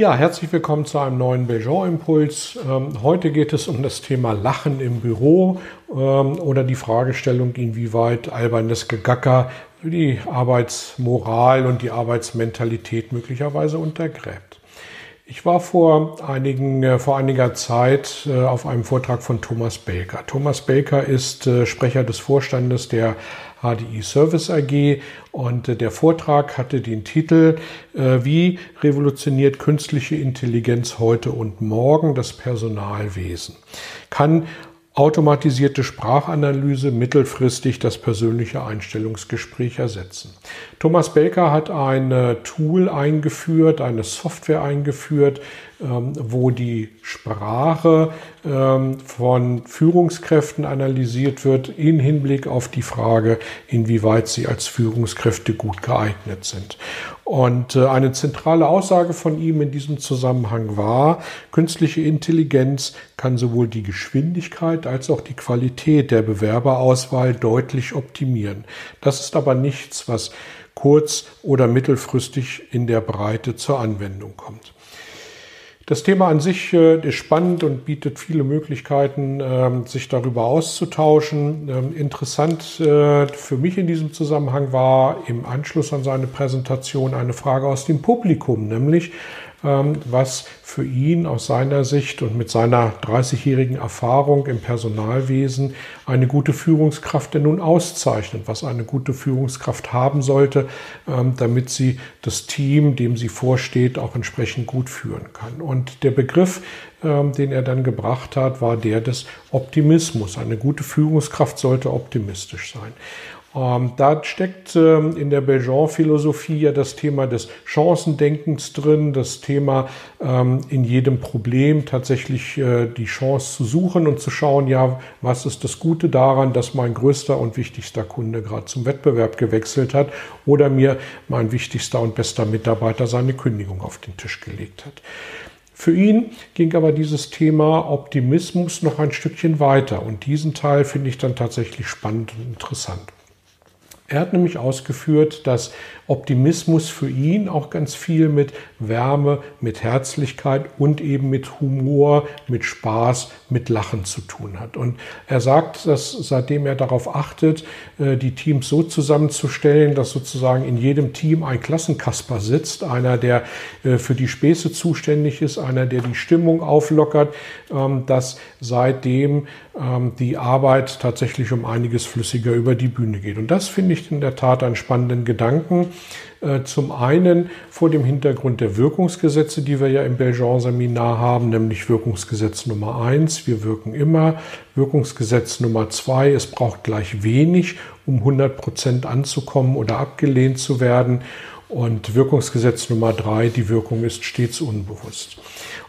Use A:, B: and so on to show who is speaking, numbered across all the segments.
A: Ja, herzlich willkommen zu einem neuen Belgian-Impuls. Ähm, heute geht es um das Thema Lachen im Büro ähm, oder die Fragestellung, inwieweit albernes Gegacker die Arbeitsmoral und die Arbeitsmentalität möglicherweise untergräbt. Ich war vor, einigen, äh, vor einiger Zeit äh, auf einem Vortrag von Thomas Baker. Thomas Baker ist äh, Sprecher des Vorstandes der HDI Service AG und äh, der Vortrag hatte den Titel äh, Wie revolutioniert künstliche Intelligenz heute und morgen das Personalwesen? Kann automatisierte Sprachanalyse mittelfristig das persönliche Einstellungsgespräch ersetzen. Thomas Belker hat ein Tool eingeführt, eine Software eingeführt, wo die Sprache ähm, von Führungskräften analysiert wird in Hinblick auf die Frage, inwieweit sie als Führungskräfte gut geeignet sind. Und äh, eine zentrale Aussage von ihm in diesem Zusammenhang war, künstliche Intelligenz kann sowohl die Geschwindigkeit als auch die Qualität der Bewerberauswahl deutlich optimieren. Das ist aber nichts, was kurz- oder mittelfristig in der Breite zur Anwendung kommt. Das Thema an sich äh, ist spannend und bietet viele Möglichkeiten, ähm, sich darüber auszutauschen. Ähm, interessant äh, für mich in diesem Zusammenhang war im Anschluss an seine Präsentation eine Frage aus dem Publikum, nämlich was für ihn aus seiner Sicht und mit seiner 30-jährigen Erfahrung im Personalwesen eine gute Führungskraft denn nun auszeichnet, was eine gute Führungskraft haben sollte, ähm, damit sie das Team, dem sie vorsteht, auch entsprechend gut führen kann. Und der Begriff, ähm, den er dann gebracht hat, war der des Optimismus. Eine gute Führungskraft sollte optimistisch sein. Ähm, da steckt ähm, in der Belgian-Philosophie ja das Thema des Chancendenkens drin, das Thema ähm, in jedem Problem tatsächlich äh, die Chance zu suchen und zu schauen, ja, was ist das Gute daran, dass mein größter und wichtigster Kunde gerade zum Wettbewerb gewechselt hat oder mir mein wichtigster und bester Mitarbeiter seine Kündigung auf den Tisch gelegt hat. Für ihn ging aber dieses Thema Optimismus noch ein Stückchen weiter und diesen Teil finde ich dann tatsächlich spannend und interessant. Er hat nämlich ausgeführt, dass Optimismus für ihn auch ganz viel mit Wärme, mit Herzlichkeit und eben mit Humor, mit Spaß, mit Lachen zu tun hat. Und er sagt, dass seitdem er darauf achtet, äh, die Teams so zusammenzustellen, dass sozusagen in jedem Team ein Klassenkasper sitzt, einer, der äh, für die Späße zuständig ist, einer, der die Stimmung auflockert, ähm, dass seitdem die Arbeit tatsächlich um einiges flüssiger über die Bühne geht. Und das finde ich in der Tat einen spannenden Gedanken. Äh, zum einen vor dem Hintergrund der Wirkungsgesetze, die wir ja im Belgian-Seminar haben, nämlich Wirkungsgesetz Nummer eins, wir wirken immer, Wirkungsgesetz Nummer zwei, es braucht gleich wenig, um 100 Prozent anzukommen oder abgelehnt zu werden. Und Wirkungsgesetz Nummer drei, die Wirkung ist stets unbewusst.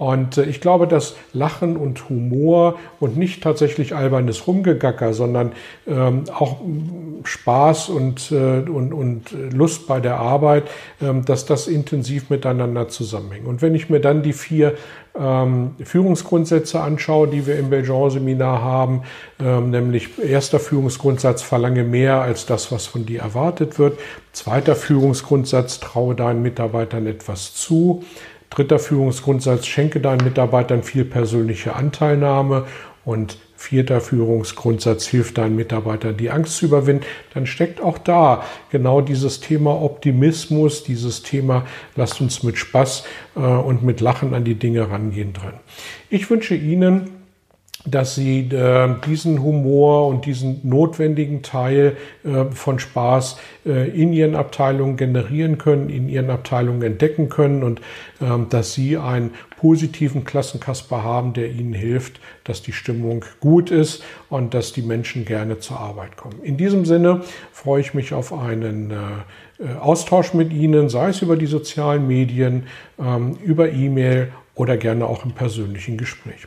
A: Und äh, ich glaube, dass Lachen und Humor und nicht tatsächlich albernes Rumgegacker, sondern ähm, auch Spaß und, äh, und, und Lust bei der Arbeit, ähm, dass das intensiv miteinander zusammenhängt. Und wenn ich mir dann die vier ähm, Führungsgrundsätze anschaue, die wir im Belgian-Seminar haben, ähm, nämlich erster Führungsgrundsatz, verlange mehr als das, was von dir erwartet wird. Zweiter Führungsgrundsatz, traue deinen Mitarbeitern etwas zu. Dritter Führungsgrundsatz, schenke deinen Mitarbeitern viel persönliche Anteilnahme. Und vierter Führungsgrundsatz, hilft deinen Mitarbeitern die Angst zu überwinden. Dann steckt auch da genau dieses Thema Optimismus, dieses Thema, lasst uns mit Spaß äh, und mit Lachen an die Dinge rangehen drin. Ich wünsche Ihnen, dass sie äh, diesen Humor und diesen notwendigen Teil äh, von Spaß äh, in ihren Abteilungen generieren können, in ihren Abteilungen entdecken können und ähm, dass sie einen positiven Klassenkasper haben, der ihnen hilft, dass die Stimmung gut ist und dass die Menschen gerne zur Arbeit kommen. In diesem Sinne freue ich mich auf einen äh, äh, Austausch mit Ihnen, sei es über die sozialen Medien, ähm, über E-Mail oder gerne auch im persönlichen Gespräch.